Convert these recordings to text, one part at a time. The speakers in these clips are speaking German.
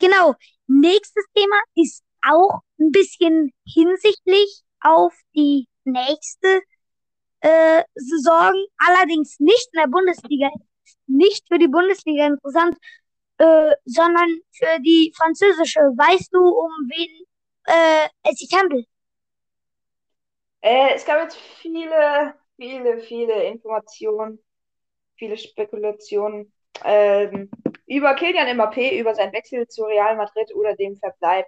genau. Nächstes Thema ist auch ein bisschen hinsichtlich auf die nächste äh, Saison, allerdings nicht in der Bundesliga, nicht für die Bundesliga interessant, äh, sondern für die französische. Weißt du, um wen äh, es sich handelt? Äh, es gab jetzt viele, viele, viele Informationen, viele Spekulationen ähm, über Kylian Mbappé, über seinen Wechsel zu Real Madrid oder dem Verbleib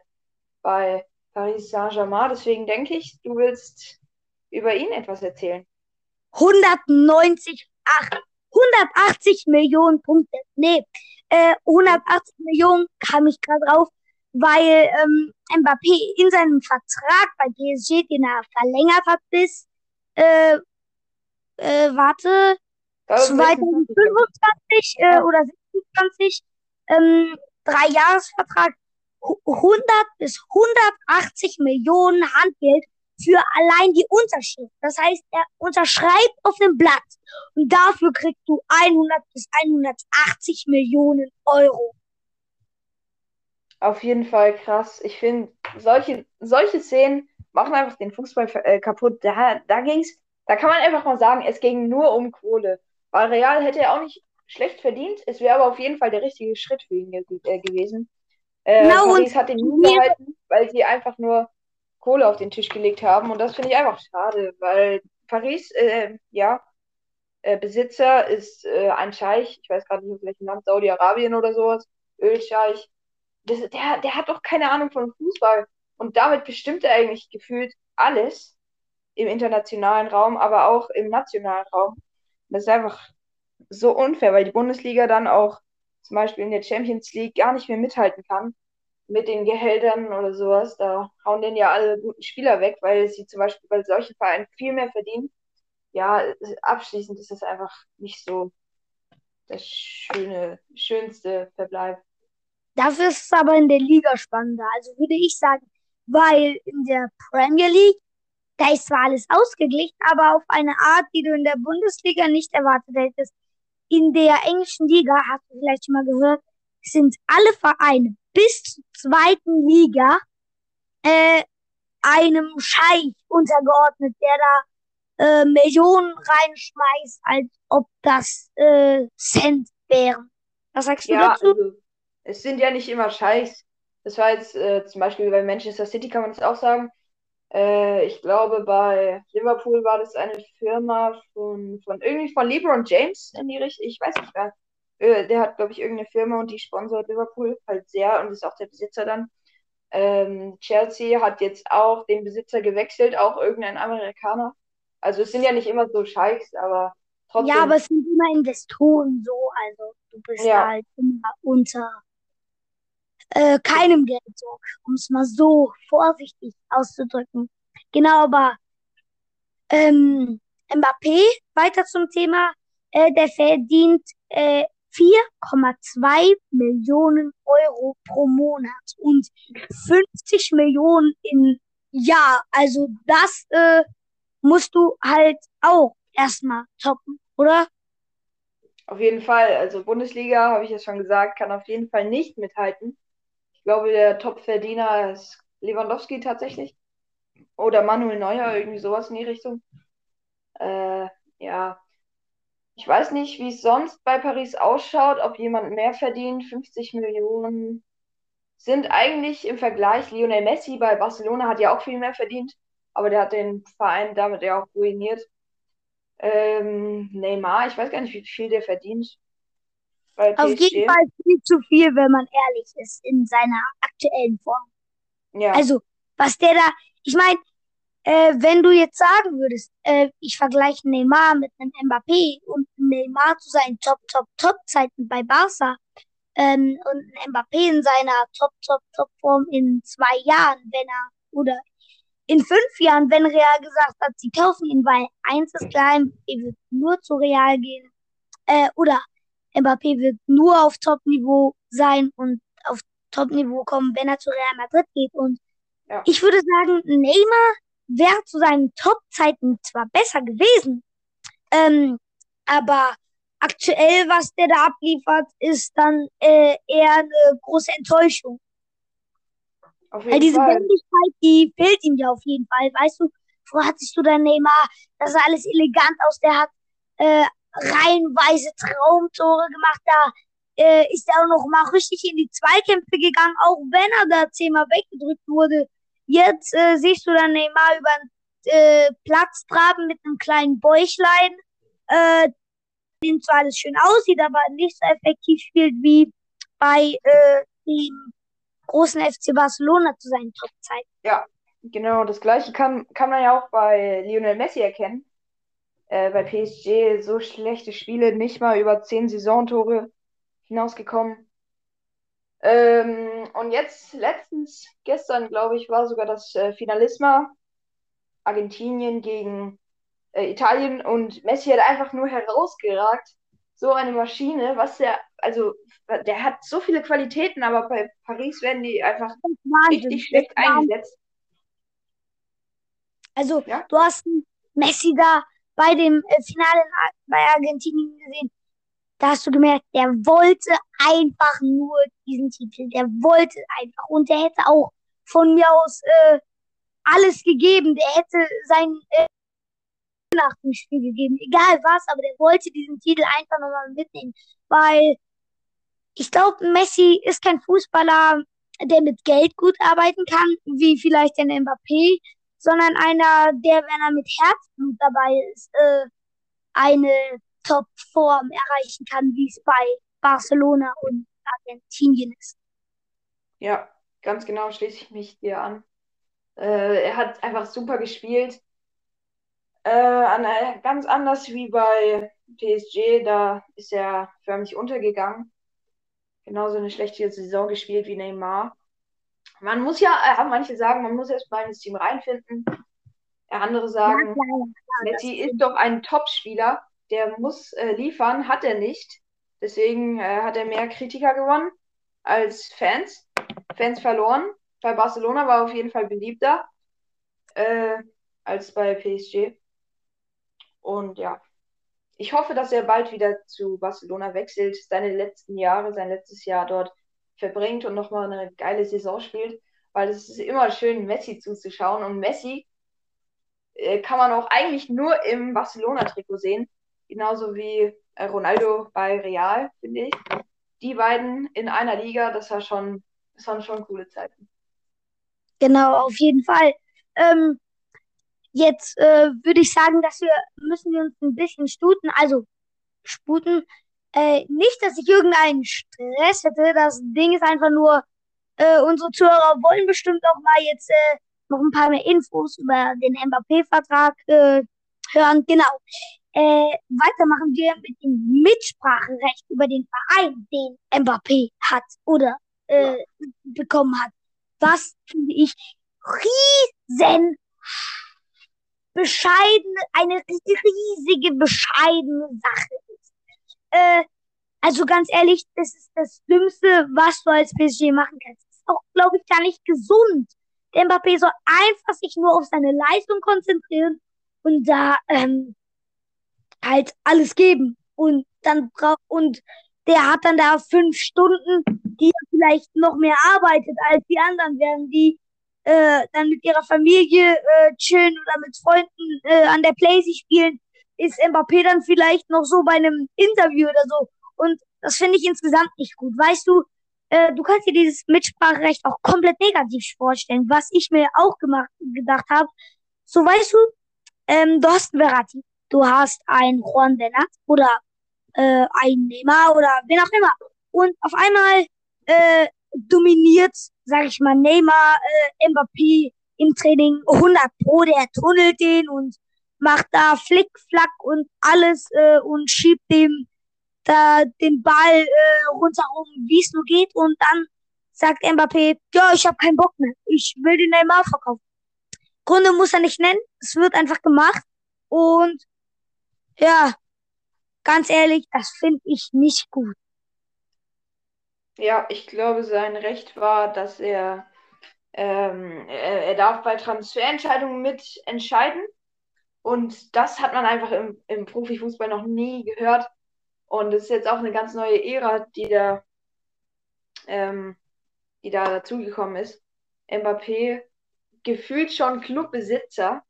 bei Paris Saint-Germain. Deswegen denke ich, du willst über ihn etwas erzählen. 190, 180 Millionen Punkte. Nee, äh, 180 Millionen kam ich gerade drauf, weil ähm, Mbappé in seinem Vertrag bei PSG, den er verlängert hat bis, äh, äh, warte, 2025 äh, oder 26, ähm, drei Jahresvertrag, 100 bis 180 Millionen Handgeld für allein die Unterschrift. Das heißt, er unterschreibt auf dem Blatt und dafür kriegst du 100 bis 180 Millionen Euro. Auf jeden Fall krass. Ich finde, solche, solche Szenen machen einfach den Fußball äh, kaputt. Da, da ging's, da kann man einfach mal sagen, es ging nur um Kohle. Weil Real hätte er auch nicht schlecht verdient. Es wäre aber auf jeden Fall der richtige Schritt für ihn ge äh, gewesen. Äh, genau, Paris hat ihn nie gehalten, weil sie einfach nur Kohle auf den Tisch gelegt haben. Und das finde ich einfach schade, weil Paris, äh, ja, äh, Besitzer ist äh, ein Scheich, ich weiß gerade nicht, in welchem Land, Saudi-Arabien oder sowas, Ölscheich. Das, der, der hat doch keine Ahnung von Fußball. Und damit bestimmt er eigentlich gefühlt alles im internationalen Raum, aber auch im nationalen Raum. Das ist einfach so unfair, weil die Bundesliga dann auch zum Beispiel in der Champions League gar nicht mehr mithalten kann mit den Gehältern oder sowas. Da hauen den ja alle guten Spieler weg, weil sie zum Beispiel bei solchen Vereinen viel mehr verdienen. Ja, abschließend ist das einfach nicht so das schöne, schönste Verbleib. Dafür ist aber in der Liga spannender. Also würde ich sagen, weil in der Premier League da ist zwar alles ausgeglichen, aber auf eine Art, die du in der Bundesliga nicht erwartet hättest. In der englischen Liga, hast du vielleicht schon mal gehört, sind alle Vereine bis zur zweiten Liga äh, einem Scheich untergeordnet, der da äh, Millionen reinschmeißt, als ob das äh, Cent wären. Was sagst du ja, dazu? Also, es sind ja nicht immer Scheichs. Das war jetzt äh, zum Beispiel bei Manchester City kann man das auch sagen. Äh, ich glaube, bei Liverpool war das eine Firma von, von irgendwie von LeBron James in die Richtung. Ich weiß nicht mehr. Äh, der hat, glaube ich, irgendeine Firma und die sponsort Liverpool halt sehr und ist auch der Besitzer dann. Ähm, Chelsea hat jetzt auch den Besitzer gewechselt, auch irgendein Amerikaner. Also es sind ja nicht immer so Scheichs, aber trotzdem. Ja, aber es sind immer Investoren so, also du bist ja. halt immer unter äh, keinem Gelddruck, um es mal so vorsichtig auszudrücken. Genau, aber ähm, Mbappé, weiter zum Thema, äh, der verdient äh, 4,2 Millionen Euro pro Monat und 50 Millionen im Jahr. Also das äh, musst du halt auch erstmal toppen, oder? Auf jeden Fall. Also Bundesliga, habe ich ja schon gesagt, kann auf jeden Fall nicht mithalten. Ich glaube, der Top-Verdiener ist Lewandowski tatsächlich. Oder Manuel Neuer, irgendwie sowas in die Richtung. Äh, ja. Ich weiß nicht, wie es sonst bei Paris ausschaut, ob jemand mehr verdient. 50 Millionen sind eigentlich im Vergleich. Lionel Messi bei Barcelona hat ja auch viel mehr verdient, aber der hat den Verein damit ja auch ruiniert. Ähm, Neymar, ich weiß gar nicht, wie viel der verdient. Auf jeden Fall viel zu viel, wenn man ehrlich ist, in seiner aktuellen Form. Ja. Also, was der da, ich meine, äh, wenn du jetzt sagen würdest, äh, ich vergleiche Neymar mit einem Mbappé und Neymar zu seinen Top, Top, Top-Zeiten bei Barca ähm, und Mbappé in seiner Top, Top, Top-Form in zwei Jahren, wenn er, oder in fünf Jahren, wenn Real gesagt hat, sie kaufen ihn, weil eins ist klar, er wird nur zu Real gehen, äh, oder Mbappé wird nur auf Top-Niveau sein und auf Top-Niveau kommen, wenn er zu Real Madrid geht. Und ja. ich würde sagen, Neymar wäre zu seinen Top-Zeiten zwar besser gewesen, ähm, aber aktuell, was der da abliefert, ist dann äh, eher eine große Enttäuschung. Auf jeden Weil diese Fall. Wendigkeit, die fehlt ihm ja auf jeden Fall. Weißt du, vorher hattest du dann Neymar, das sah alles elegant aus, der hat äh, reihenweise Traumtore gemacht, da äh, ist er auch noch mal richtig in die Zweikämpfe gegangen, auch wenn er da zehnmal weggedrückt wurde. Jetzt äh, siehst du dann Neymar über den äh, Platz traben mit einem kleinen Bäuchlein. Äh, dem zwar alles schön aussieht, aber nicht so effektiv spielt wie bei äh, dem großen FC Barcelona zu seinen Topzeiten. Ja, genau. Das gleiche kann, kann man ja auch bei Lionel Messi erkennen. Äh, bei PSG so schlechte Spiele, nicht mal über zehn Saisontore hinausgekommen. Ähm, und jetzt, letztens, gestern, glaube ich, war sogar das äh, Finalisma Argentinien gegen äh, Italien und Messi hat einfach nur herausgeragt. So eine Maschine, was der, also, der hat so viele Qualitäten, aber bei Paris werden die einfach richtig schlecht eingesetzt. Also, ja? du hast Messi da bei dem äh, Finale bei Argentinien gesehen da hast du gemerkt, der wollte einfach nur diesen Titel. Der wollte einfach. Und der hätte auch von mir aus äh, alles gegeben. Der hätte sein äh, nach dem Spiel gegeben. Egal was, aber der wollte diesen Titel einfach nochmal mitnehmen. Weil ich glaube, Messi ist kein Fußballer, der mit Geld gut arbeiten kann, wie vielleicht ein Mbappé, sondern einer, der, wenn er mit Herzblut dabei ist, äh, eine Top-Form erreichen kann, wie es bei Barcelona und Argentinien ist. Ja, ganz genau schließe ich mich dir an. Äh, er hat einfach super gespielt. Äh, an, ganz anders wie bei PSG, da ist er förmlich untergegangen. Genauso eine schlechte Saison gespielt wie Neymar. Man muss ja, äh, manche sagen, man muss erst mal ins Team reinfinden. Andere sagen, ja, klar, klar, Messi ist doch ein Top-Spieler der muss äh, liefern, hat er nicht. Deswegen äh, hat er mehr Kritiker gewonnen als Fans. Fans verloren. Bei Barcelona war er auf jeden Fall beliebter äh, als bei PSG. Und ja, ich hoffe, dass er bald wieder zu Barcelona wechselt, seine letzten Jahre, sein letztes Jahr dort verbringt und nochmal eine geile Saison spielt, weil es ist immer schön, Messi zuzuschauen. Und Messi äh, kann man auch eigentlich nur im Barcelona-Trikot sehen. Genauso wie äh, Ronaldo bei Real, finde ich. Die beiden in einer Liga, das war schon, das waren schon coole Zeiten. Genau, auf jeden Fall. Ähm, jetzt äh, würde ich sagen, dass wir müssen wir uns ein bisschen stuten, also sputen. Äh, nicht, dass ich irgendeinen Stress hätte. Das Ding ist einfach nur, äh, unsere Zuhörer wollen bestimmt auch mal jetzt äh, noch ein paar mehr Infos über den Mbappé-Vertrag äh, hören. Genau. Äh, weiter machen wir mit dem Mitspracherecht über den Verein, den Mbappé hat oder äh, ja. bekommen hat. Was finde ich riesen bescheidene, eine riesige bescheidene Sache. Äh, also ganz ehrlich, das ist das Dümmste, was du als PSG machen kannst. Das ist auch, glaube ich, gar nicht gesund. Der Mbappé soll einfach sich nur auf seine Leistung konzentrieren und da ähm, halt alles geben. Und dann braucht, und der hat dann da fünf Stunden, die er vielleicht noch mehr arbeitet als die anderen, während die äh, dann mit ihrer Familie äh, chillen oder mit Freunden äh, an der Playsee spielen, ist Mbappé dann vielleicht noch so bei einem Interview oder so. Und das finde ich insgesamt nicht gut. Weißt du, äh, du kannst dir dieses Mitspracherecht auch komplett negativ vorstellen, was ich mir auch gemacht, gedacht habe. So weißt du, ähm, du hast einen Verratti du hast ein Juan Bernat oder äh, ein Neymar oder wen auch immer. Und auf einmal äh, dominiert, sag ich mal, Neymar äh, Mbappé im Training 100 Pro, der tunnelt den und macht da Flick, Flack und alles äh, und schiebt dem da den Ball äh, rundherum, wie es nur geht. Und dann sagt Mbappé, ja, ich habe keinen Bock mehr. Ich will den Neymar verkaufen. Gründe muss er nicht nennen. Es wird einfach gemacht. Und ja, ganz ehrlich, das finde ich nicht gut. Ja, ich glaube, sein Recht war, dass er, ähm, er, er darf bei Transferentscheidungen mitentscheiden. Und das hat man einfach im, im Profifußball noch nie gehört. Und es ist jetzt auch eine ganz neue Ära, die da, ähm, die da dazugekommen ist. Mbappé gefühlt schon Clubbesitzer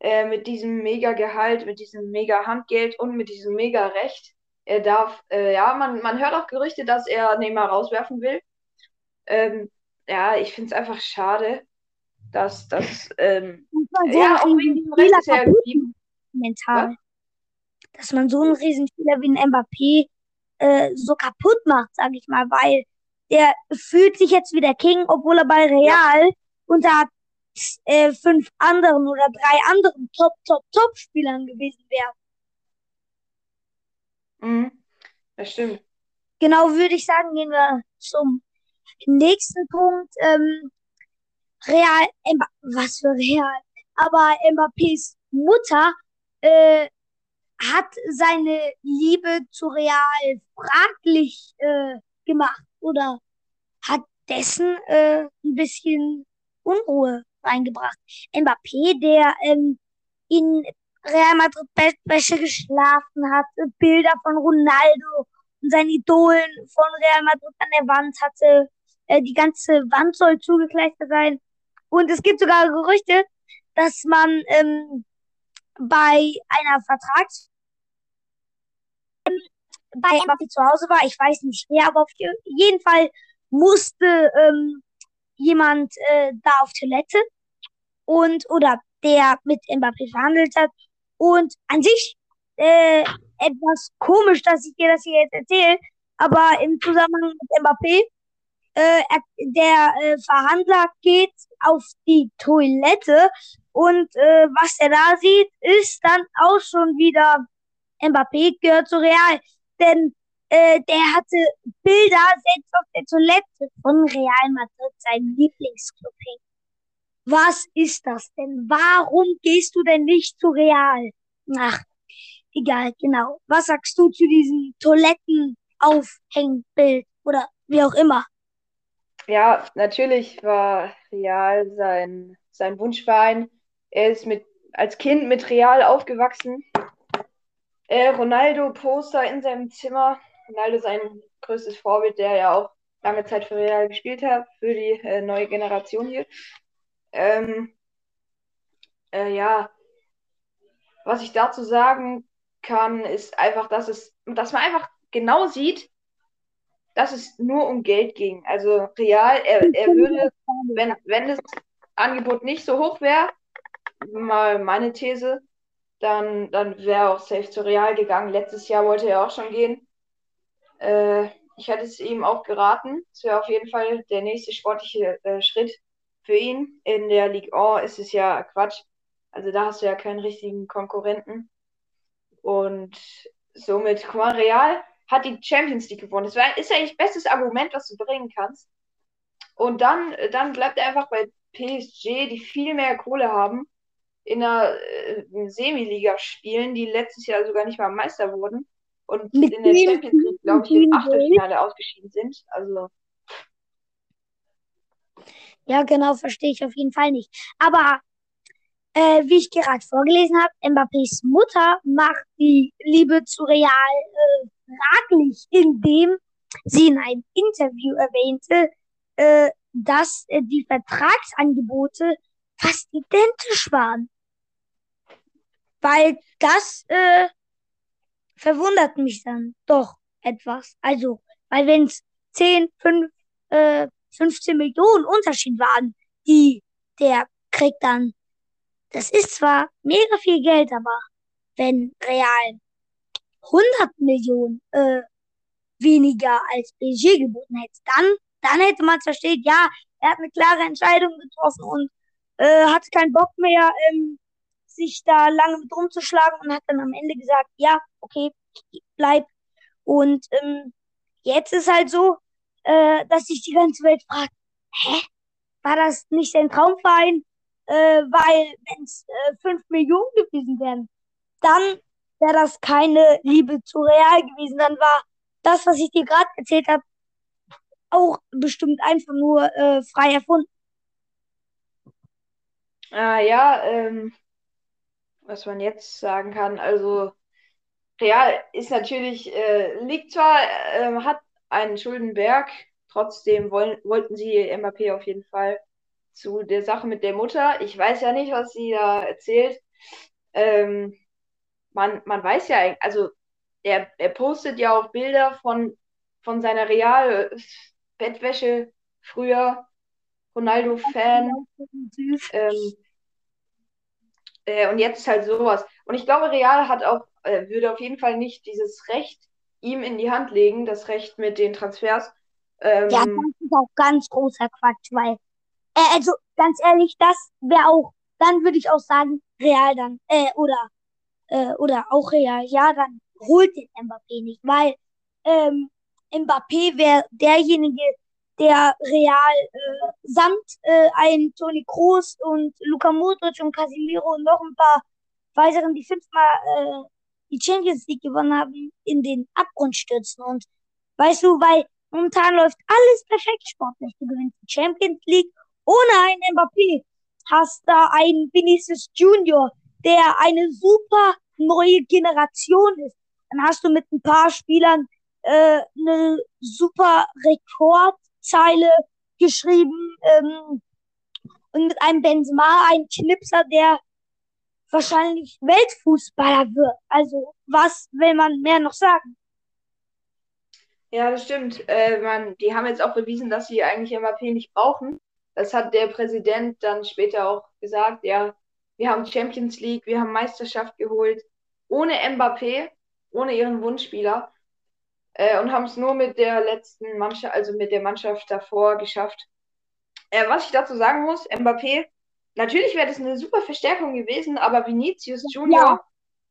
äh, mit diesem mega Gehalt, mit diesem mega Handgeld und mit diesem mega Recht. Er darf, äh, ja, man, man hört auch Gerüchte, dass er Neymar rauswerfen will. Ähm, ja, ich finde es einfach schade, dass das, ähm, ja, auch wegen Recht ist er mental. Dass man so einen Riesenspieler wie ein Mbappé äh, so kaputt macht, sag ich mal, weil der fühlt sich jetzt wie der King, obwohl er bei Real ja. unter äh, fünf anderen oder drei anderen Top, Top, Top-Spielern gewesen wäre. Mhm. Das stimmt. Genau, würde ich sagen, gehen wir zum nächsten Punkt. Ähm, Real, Mba was für Real. Aber Mbappés Mutter äh, hat seine Liebe zu Real fraglich äh, gemacht oder hat dessen äh, ein bisschen Unruhe reingebracht. Mbappé, der ähm, in Real Madrid Bettwäsche geschlafen hat, Bilder von Ronaldo und seinen Idolen von Real Madrid an der Wand hatte. Äh, die ganze Wand soll zugekleistert sein. Und es gibt sogar Gerüchte, dass man ähm, bei einer Vertrags bei Mbappé zu Hause war, ich weiß nicht wer, aber auf jeden Fall musste ähm, jemand äh, da auf Toilette und oder der mit Mbappé verhandelt hat. Und an sich äh, etwas komisch, dass ich dir das hier jetzt erzähle, aber im Zusammenhang mit Mbappé, äh, der äh, Verhandler geht auf die Toilette und äh, was er da sieht, ist dann auch schon wieder Mbappé gehört zu Real. Denn äh, der hatte Bilder selbst auf der Toilette von Real Madrid, seinem Lieblingsclub. Was ist das denn? Warum gehst du denn nicht zu Real? Ach, egal, genau. Was sagst du zu diesem Toilettenaufhängbild oder wie auch immer? Ja, natürlich war Real sein, sein Wunschverein. Er ist mit, als Kind mit Real aufgewachsen. Äh, Ronaldo Poster in seinem Zimmer. Ronaldo sein größtes Vorbild, der ja auch lange Zeit für Real gespielt hat, für die äh, neue Generation hier. Ähm, äh, ja, was ich dazu sagen kann, ist einfach, dass es, dass man einfach genau sieht, dass es nur um Geld ging. Also real, er, er würde, wenn, wenn das Angebot nicht so hoch wäre, mal meine These, dann, dann wäre auch safe zu Real gegangen. Letztes Jahr wollte er auch schon gehen. Äh, ich hätte es ihm auch geraten. Es wäre auf jeden Fall der nächste sportliche äh, Schritt für ihn. In der Ligue 1 ist es ja Quatsch. Also da hast du ja keinen richtigen Konkurrenten. Und somit, guck mal, Real hat die Champions League gewonnen. Das wär, ist eigentlich das bestes Argument, was du bringen kannst. Und dann, dann bleibt er einfach bei PSG, die viel mehr Kohle haben, in einer äh, Semiliga spielen, die letztes Jahr sogar nicht mal Meister wurden. Und Mit in der Champions League, glaube ich, im Achtelfinale ausgeschieden sind. Also. Ja, genau, verstehe ich auf jeden Fall nicht. Aber äh, wie ich gerade vorgelesen habe, Mbappés Mutter macht die Liebe zu Real äh, fraglich, indem sie in einem Interview erwähnte, äh, dass äh, die Vertragsangebote fast identisch waren. Weil das äh, verwundert mich dann doch etwas. Also, weil wenn es 10, 5, äh, 15 Millionen Unterschied waren, die der kriegt dann. Das ist zwar mega viel Geld, aber wenn Real 100 Millionen äh, weniger als PSG geboten hätte, dann, dann hätte man versteht, ja, er hat eine klare Entscheidung getroffen und äh, hatte keinen Bock mehr, ähm, sich da lange mit rumzuschlagen und hat dann am Ende gesagt, ja, okay, bleib. Und ähm, jetzt ist halt so, äh, dass sich die ganze Welt fragt, hä? War das nicht sein Traumverein? Äh, weil, wenn es äh, 5 Millionen gewesen wären, dann wäre das keine Liebe zu Real gewesen. Dann war das, was ich dir gerade erzählt habe, auch bestimmt einfach nur äh, frei erfunden. Ah, ja, ähm, was man jetzt sagen kann, also Real ist natürlich, äh, liegt zwar, äh, hat einen Schuldenberg, trotzdem wollen, wollten sie Mbappé auf jeden Fall zu der Sache mit der Mutter. Ich weiß ja nicht, was sie da erzählt. Ähm, man, man weiß ja, also er, er postet ja auch Bilder von, von seiner Real-Bettwäsche früher. Ronaldo-Fan. Ähm, äh, und jetzt ist halt sowas. Und ich glaube, Real hat auch, äh, würde auf jeden Fall nicht dieses Recht ihm in die Hand legen, das Recht mit den Transfers. Ähm, ja, das ist auch ganz großer Quatsch, weil, äh, also ganz ehrlich, das wäre auch, dann würde ich auch sagen, Real dann, äh, oder, äh, oder auch Real, ja, dann holt den Mbappé nicht, weil ähm, Mbappé wäre derjenige, der Real äh, samt äh, ein Toni Kroos und Luka Modric und Casemiro und noch ein paar weiteren, die fünfmal äh, die Champions League gewonnen haben, in den Abgrund stürzen. Und weißt du, weil momentan läuft alles perfekt sportlich. Du gewinnst die Champions League ohne einen Mbappé. Hast da einen Vinicius Junior, der eine super neue Generation ist. Dann hast du mit ein paar Spielern äh, eine super Rekord Zeile geschrieben ähm, und mit einem Benzema, ein Knipser, der wahrscheinlich Weltfußballer wird. Also was will man mehr noch sagen? Ja, das stimmt. Äh, man, die haben jetzt auch bewiesen, dass sie eigentlich Mbappé nicht brauchen. Das hat der Präsident dann später auch gesagt. Ja, wir haben Champions League, wir haben Meisterschaft geholt. Ohne Mbappé, ohne ihren Wunschspieler äh, und haben es nur mit der letzten Mannschaft, also mit der Mannschaft davor geschafft. Äh, was ich dazu sagen muss, Mbappé, natürlich wäre das eine super Verstärkung gewesen, aber Vinicius Junior, ja.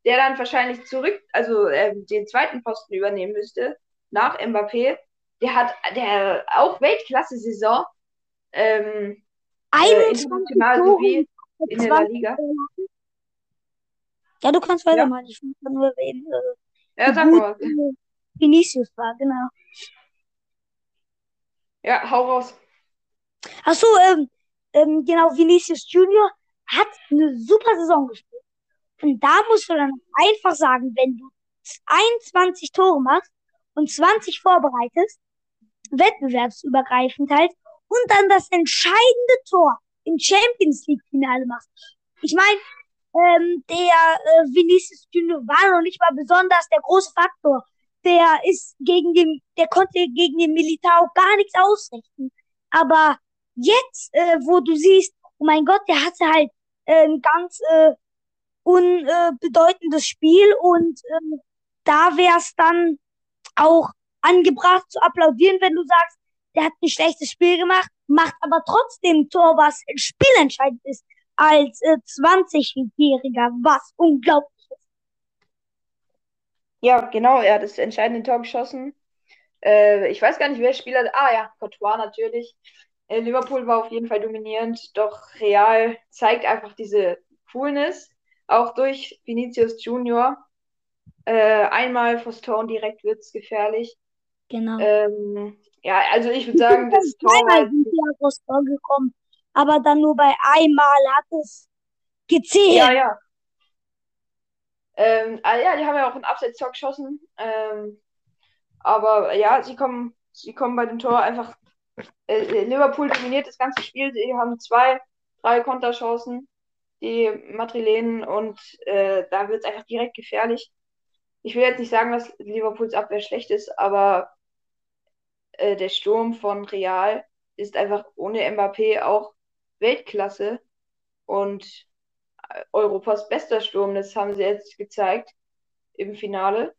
der dann wahrscheinlich zurück, also äh, den zweiten Posten übernehmen müsste, nach Mbappé, der hat der auch Weltklasse-Saison. Ähm, äh, international sowie in der La Liga. Ja, du kannst weitermachen. Ja. Ich will nur reden. Äh, ja, sag mal. Vinicius war, genau. Ja, hau raus. Achso, ähm, ähm, genau, Vinicius Junior hat eine super Saison gespielt. Und da musst du dann einfach sagen, wenn du 21 Tore machst und 20 vorbereitest, wettbewerbsübergreifend halt, und dann das entscheidende Tor im Champions League Finale machst. Ich meine, ähm, der äh, Vinicius Junior war noch nicht mal besonders der große Faktor der ist gegen den, der konnte gegen den Militär gar nichts ausrichten. Aber jetzt, äh, wo du siehst, oh mein Gott, der hatte halt äh, ein ganz äh, unbedeutendes Spiel und äh, da wäre es dann auch angebracht zu applaudieren, wenn du sagst, der hat ein schlechtes Spiel gemacht, macht aber trotzdem ein Tor, was spielentscheidend ist, als äh, 20-Jähriger, was unglaublich ja, genau, er hat das entscheidende Tor geschossen. Äh, ich weiß gar nicht, wer Spieler. Ah ja, Courtois natürlich. Äh, Liverpool war auf jeden Fall dominierend, doch Real zeigt einfach diese Coolness, auch durch Vinicius Junior. Äh, einmal vors Tor und direkt wird es gefährlich. Genau. Ähm, ja, also ich würde sagen, das Tor. Einmal sind Tor gekommen, aber dann nur bei einmal hat es gezählt. Ja, ja. Ähm, ah, ja, die haben ja auch einen Abseits-Tor geschossen. Ähm, aber ja, sie kommen, sie kommen bei dem Tor einfach. Äh, Liverpool dominiert das ganze Spiel. Sie haben zwei, drei Konterchancen, die Madrilenen, und äh, da wird es einfach direkt gefährlich. Ich will jetzt nicht sagen, dass Liverpools Abwehr schlecht ist, aber äh, der Sturm von Real ist einfach ohne Mbappé auch Weltklasse. Und Europas bester Sturm. Das haben sie jetzt gezeigt im Finale.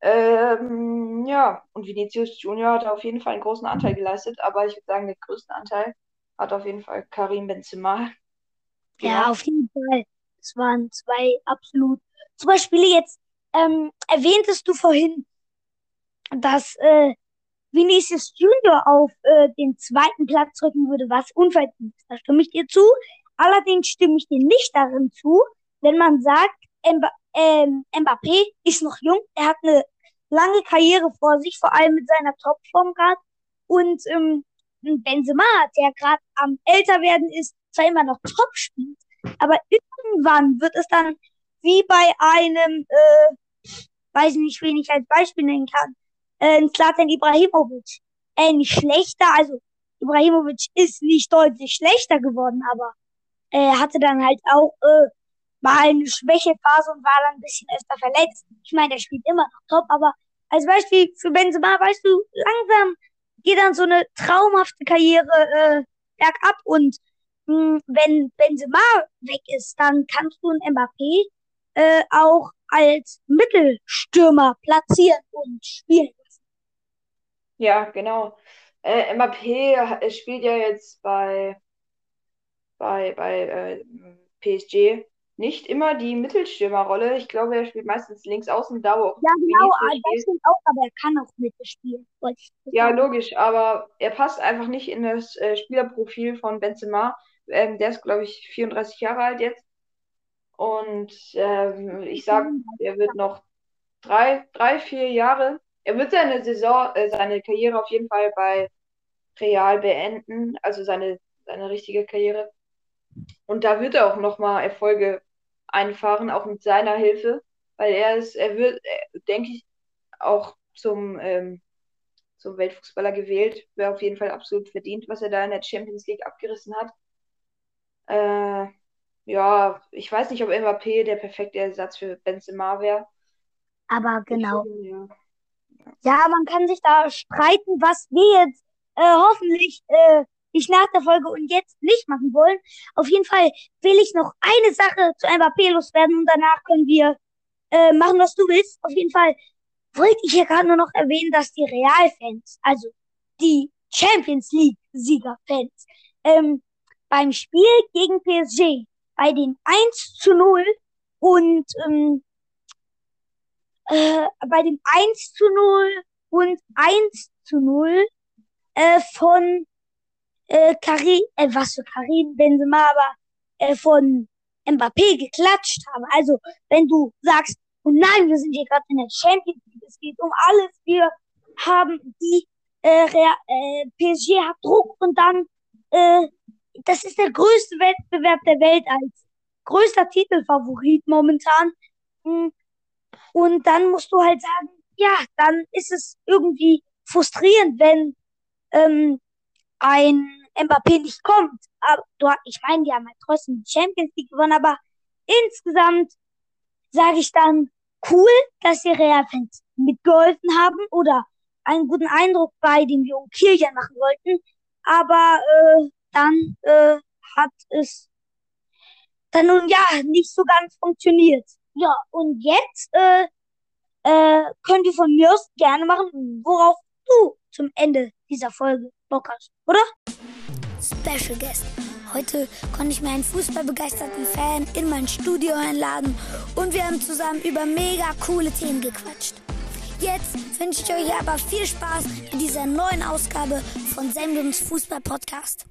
Ähm, ja, und Vinicius Junior hat auf jeden Fall einen großen Anteil geleistet, aber ich würde sagen, den größten Anteil hat auf jeden Fall Karim Benzema. Ja, auf jeden Fall. Es waren zwei absolut super Spiele. Jetzt ähm, erwähntest du vorhin, dass äh, Vinicius Junior auf äh, den zweiten Platz rücken würde, was unverdient ist. Da stimme ich dir zu. Allerdings stimme ich dir nicht darin zu, wenn man sagt, Mb ähm, Mbappé ist noch jung, er hat eine lange Karriere vor sich, vor allem mit seiner Topform gerade. Und ähm, Benzema, der gerade am älter werden ist, zwar immer noch top spielt, aber irgendwann wird es dann wie bei einem, äh, weiß nicht, wen ich als Beispiel nennen kann, äh, Zlatan Ibrahimovic. Äh, nicht schlechter, also Ibrahimovic ist nicht deutlich schlechter geworden, aber er äh, hatte dann halt auch äh, mal eine Schwächephase und war dann ein bisschen öfter verletzt. Ich meine, der spielt immer noch top, aber als Beispiel für Benzema, weißt du, langsam geht dann so eine traumhafte Karriere äh, bergab und mh, hm, wenn Benzema weg ist, dann kannst du einen Mbappé äh, auch als Mittelstürmer platzieren und spielen. Ja, genau. Äh, Mbappé spielt ja jetzt bei bei, bei äh, PSG nicht immer die Mittelstürmerrolle. Ich glaube, er spielt meistens links außen, da wo auch Ja, genau, ah, das stimmt auch, aber er kann auch mitspielen. Ja, logisch, aber er passt einfach nicht in das äh, Spielerprofil von Benzema. Ähm, der ist, glaube ich, 34 Jahre alt jetzt. Und ähm, ich sage, er wird noch drei, drei, vier Jahre. Er wird seine Saison, äh, seine Karriere auf jeden Fall bei Real beenden, also seine, seine richtige Karriere. Und da wird er auch nochmal Erfolge einfahren, auch mit seiner Hilfe, weil er ist, er wird, denke ich, auch zum, ähm, zum Weltfußballer gewählt. Wäre auf jeden Fall absolut verdient, was er da in der Champions League abgerissen hat. Äh, ja, ich weiß nicht, ob Mbappé der perfekte Ersatz für Benzema wäre. Aber genau. ja. Ja. man kann sich da streiten, was wir jetzt äh, hoffentlich äh, ich nach der Folge und jetzt nicht machen wollen. Auf jeden Fall will ich noch eine Sache zu Mbappé loswerden und danach können wir äh, machen, was du willst. Auf jeden Fall wollte ich hier gerade nur noch erwähnen, dass die Real-Fans, also die Champions League-Sieger-Fans, ähm, beim Spiel gegen PSG bei den 1 zu 0 und ähm, äh, bei dem 1 zu 0 und 1 zu 0 äh, von äh, Karim, äh, was für Karim Benzema, aber äh, von Mbappé geklatscht haben. Also, wenn du sagst, oh nein, wir sind hier gerade in der Champions League, es geht um alles, wir haben die äh, äh, PSG hat Druck und dann äh, das ist der größte Wettbewerb der Welt als größter Titelfavorit momentan. Hm. Und dann musst du halt sagen, ja, dann ist es irgendwie frustrierend, wenn ähm, ein Mbappé nicht kommt. Aber du, ich meine, die haben halt trotzdem die Champions League gewonnen, aber insgesamt sage ich dann cool, dass die Real-Fans mitgeholfen haben oder einen guten Eindruck bei dem jungen Kilian machen wollten. Aber äh, dann äh, hat es dann nun ja nicht so ganz funktioniert. Ja, und jetzt äh, äh, könnt ihr von mir aus gerne machen, worauf du zum Ende dieser Folge Bock hast, oder? Special Guest. Heute konnte ich mir einen fußballbegeisterten Fan in mein Studio einladen und wir haben zusammen über mega coole Themen gequatscht. Jetzt wünsche ich euch aber viel Spaß mit dieser neuen Ausgabe von Sendungs Fußball Podcast.